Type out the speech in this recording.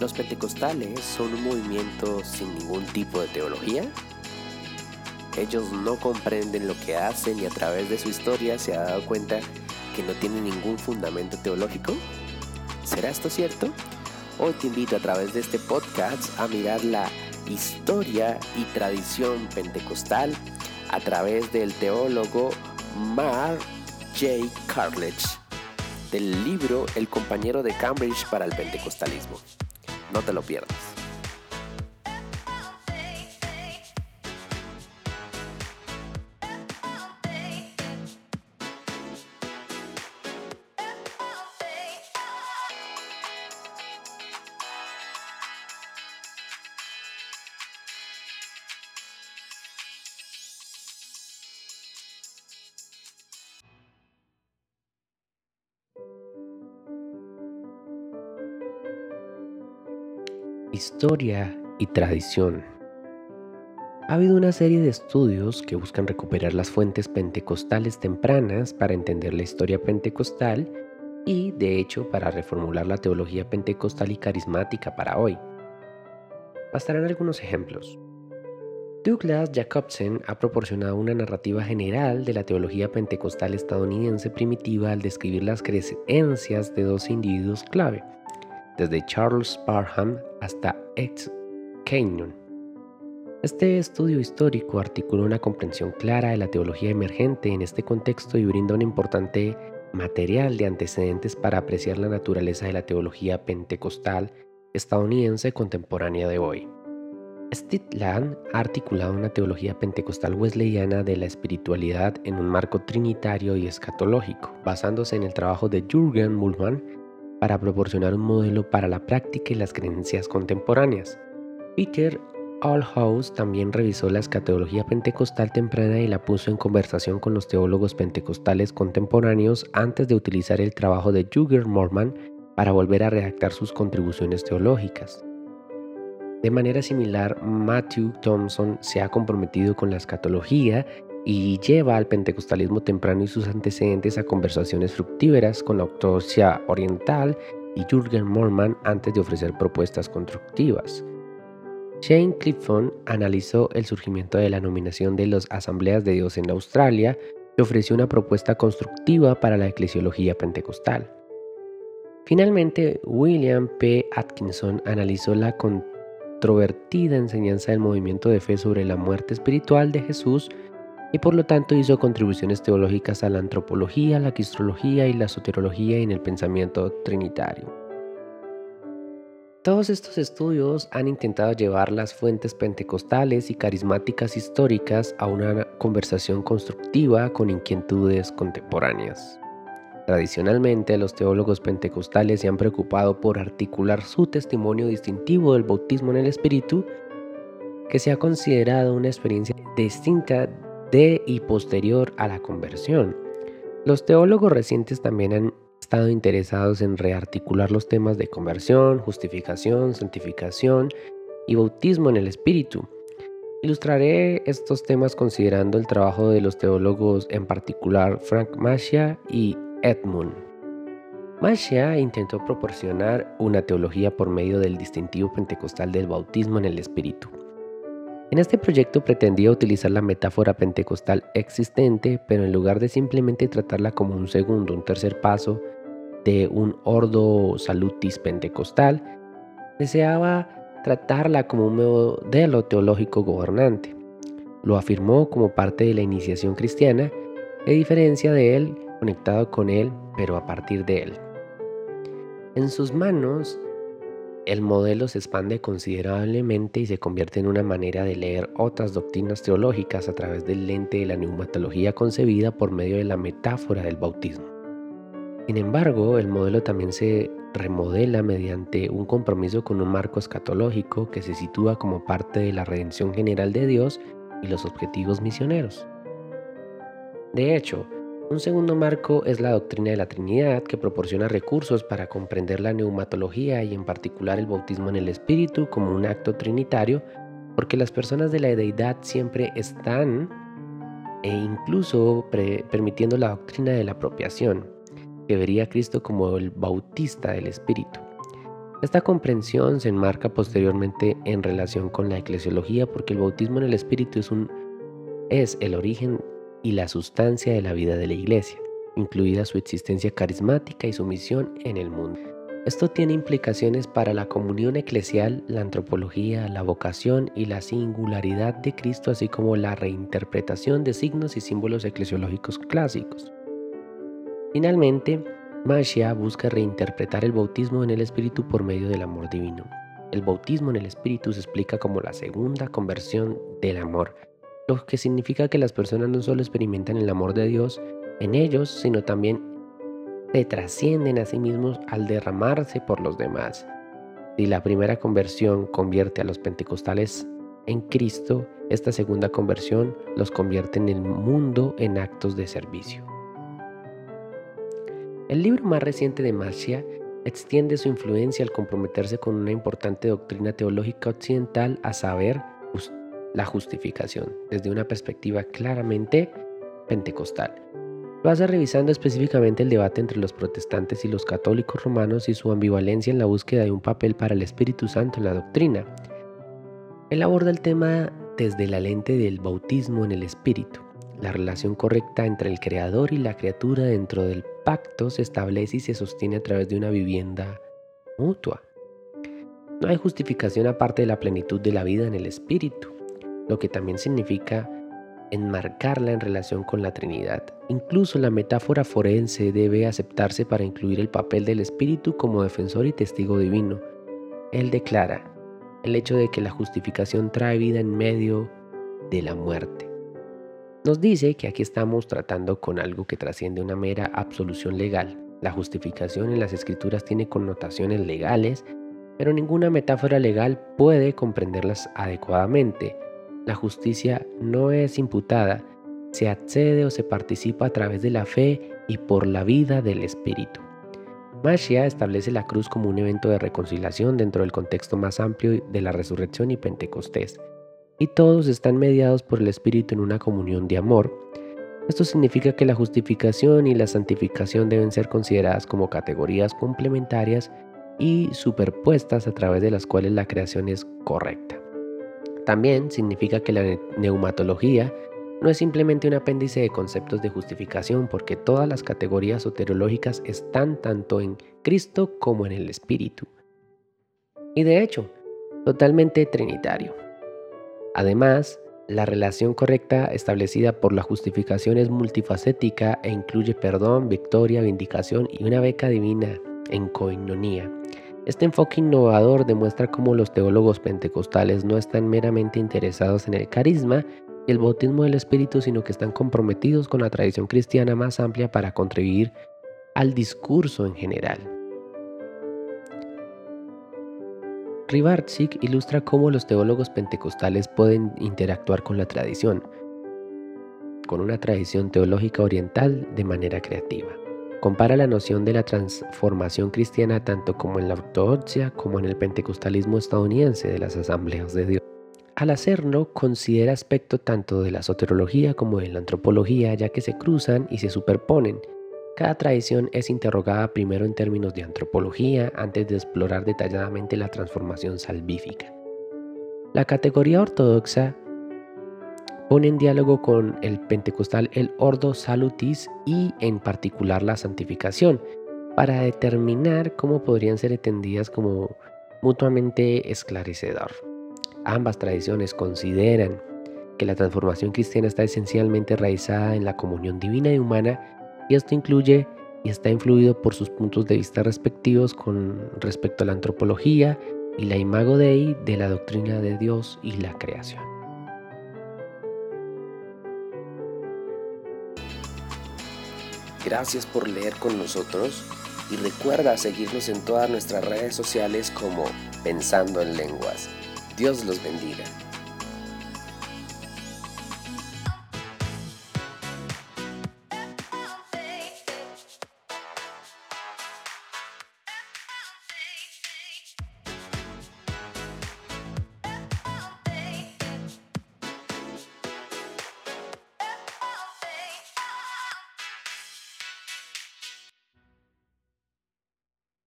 ¿Los pentecostales son un movimiento sin ningún tipo de teología? Ellos no comprenden lo que hacen y a través de su historia se ha dado cuenta que no tiene ningún fundamento teológico. ¿Será esto cierto? Hoy te invito a través de este podcast a mirar la historia y tradición pentecostal a través del teólogo Mark J. Carledge del libro El compañero de Cambridge para el pentecostalismo. No te lo pierdas. Historia y tradición. Ha habido una serie de estudios que buscan recuperar las fuentes pentecostales tempranas para entender la historia pentecostal y, de hecho, para reformular la teología pentecostal y carismática para hoy. Bastarán algunos ejemplos. Douglas Jacobsen ha proporcionado una narrativa general de la teología pentecostal estadounidense primitiva al describir las creencias de dos individuos clave, desde Charles Parham hasta Ex Kenyon. Este estudio histórico articula una comprensión clara de la teología emergente en este contexto y brinda un importante material de antecedentes para apreciar la naturaleza de la teología pentecostal estadounidense contemporánea de hoy. Land ha articulado una teología pentecostal wesleyana de la espiritualidad en un marco trinitario y escatológico, basándose en el trabajo de Jürgen Mullmann para proporcionar un modelo para la práctica y las creencias contemporáneas. Peter Allhouse también revisó la escatología pentecostal temprana y la puso en conversación con los teólogos pentecostales contemporáneos antes de utilizar el trabajo de Jürgen Morman para volver a redactar sus contribuciones teológicas. De manera similar, Matthew Thompson se ha comprometido con la escatología y lleva al pentecostalismo temprano y sus antecedentes a conversaciones fructíferas con la ortodoxia oriental y Jürgen Morman antes de ofrecer propuestas constructivas. Shane Clifton analizó el surgimiento de la nominación de las Asambleas de Dios en Australia y ofreció una propuesta constructiva para la eclesiología pentecostal. Finalmente, William P. Atkinson analizó la controvertida enseñanza del movimiento de fe sobre la muerte espiritual de Jesús y por lo tanto hizo contribuciones teológicas a la antropología, la cristología y la soterología en el pensamiento trinitario. Todos estos estudios han intentado llevar las fuentes pentecostales y carismáticas históricas a una conversación constructiva con inquietudes contemporáneas. Tradicionalmente, los teólogos pentecostales se han preocupado por articular su testimonio distintivo del bautismo en el Espíritu, que se ha considerado una experiencia distinta de y posterior a la conversión. Los teólogos recientes también han estado interesados en rearticular los temas de conversión, justificación, santificación y bautismo en el Espíritu. Ilustraré estos temas considerando el trabajo de los teólogos, en particular Frank Mascia y Edmund. Mascia intentó proporcionar una teología por medio del distintivo pentecostal del bautismo en el Espíritu. En este proyecto pretendía utilizar la metáfora pentecostal existente, pero en lugar de simplemente tratarla como un segundo, un tercer paso de un ordo salutis pentecostal, deseaba tratarla como un modelo teológico gobernante. Lo afirmó como parte de la iniciación cristiana, a diferencia de él, conectado con él, pero a partir de él. En sus manos el modelo se expande considerablemente y se convierte en una manera de leer otras doctrinas teológicas a través del lente de la neumatología concebida por medio de la metáfora del bautismo. Sin embargo, el modelo también se remodela mediante un compromiso con un marco escatológico que se sitúa como parte de la redención general de Dios y los objetivos misioneros. De hecho, un segundo marco es la doctrina de la Trinidad que proporciona recursos para comprender la neumatología y en particular el bautismo en el Espíritu como un acto trinitario, porque las personas de la deidad siempre están e incluso permitiendo la doctrina de la apropiación, que vería a Cristo como el bautista del Espíritu. Esta comprensión se enmarca posteriormente en relación con la eclesiología porque el bautismo en el Espíritu es, un, es el origen y la sustancia de la vida de la Iglesia, incluida su existencia carismática y su misión en el mundo. Esto tiene implicaciones para la comunión eclesial, la antropología, la vocación y la singularidad de Cristo, así como la reinterpretación de signos y símbolos eclesiológicos clásicos. Finalmente, Mashiach busca reinterpretar el bautismo en el Espíritu por medio del amor divino. El bautismo en el Espíritu se explica como la segunda conversión del amor, lo que significa que las personas no solo experimentan el amor de Dios en ellos, sino también se trascienden a sí mismos al derramarse por los demás. Si la primera conversión convierte a los pentecostales en Cristo, esta segunda conversión los convierte en el mundo en actos de servicio. El libro más reciente de Marcia extiende su influencia al comprometerse con una importante doctrina teológica occidental, a saber, la justificación, desde una perspectiva claramente pentecostal. Lo hace revisando específicamente el debate entre los protestantes y los católicos romanos y su ambivalencia en la búsqueda de un papel para el Espíritu Santo en la doctrina. Él aborda el tema desde la lente del bautismo en el Espíritu. La relación correcta entre el Creador y la criatura dentro del pacto se establece y se sostiene a través de una vivienda mutua. No hay justificación aparte de la plenitud de la vida en el Espíritu, lo que también significa enmarcarla en relación con la Trinidad. Incluso la metáfora forense debe aceptarse para incluir el papel del Espíritu como defensor y testigo divino. Él declara el hecho de que la justificación trae vida en medio de la muerte. Nos dice que aquí estamos tratando con algo que trasciende una mera absolución legal. La justificación en las escrituras tiene connotaciones legales, pero ninguna metáfora legal puede comprenderlas adecuadamente. La justicia no es imputada, se accede o se participa a través de la fe y por la vida del Espíritu. Mashiach establece la cruz como un evento de reconciliación dentro del contexto más amplio de la resurrección y Pentecostés, y todos están mediados por el Espíritu en una comunión de amor. Esto significa que la justificación y la santificación deben ser consideradas como categorías complementarias y superpuestas a través de las cuales la creación es correcta. También significa que la neumatología no es simplemente un apéndice de conceptos de justificación porque todas las categorías soteriológicas están tanto en Cristo como en el Espíritu. Y de hecho, totalmente trinitario. Además, la relación correcta establecida por la justificación es multifacética e incluye perdón, victoria, vindicación y una beca divina en coinonía. Este enfoque innovador demuestra cómo los teólogos pentecostales no están meramente interesados en el carisma y el bautismo del Espíritu, sino que están comprometidos con la tradición cristiana más amplia para contribuir al discurso en general. Rivarczyk ilustra cómo los teólogos pentecostales pueden interactuar con la tradición, con una tradición teológica oriental de manera creativa. Compara la noción de la transformación cristiana tanto como en la ortodoxia como en el pentecostalismo estadounidense de las asambleas de Dios. Al hacerlo, considera aspectos tanto de la soterología como de la antropología, ya que se cruzan y se superponen. Cada tradición es interrogada primero en términos de antropología antes de explorar detalladamente la transformación salvífica. La categoría ortodoxa pone en diálogo con el pentecostal el Ordo Salutis y en particular la santificación, para determinar cómo podrían ser entendidas como mutuamente esclarecedor. Ambas tradiciones consideran que la transformación cristiana está esencialmente raizada en la comunión divina y humana y esto incluye y está influido por sus puntos de vista respectivos con respecto a la antropología y la imago Dei de la doctrina de Dios y la creación. Gracias por leer con nosotros y recuerda seguirnos en todas nuestras redes sociales como Pensando en Lenguas. Dios los bendiga.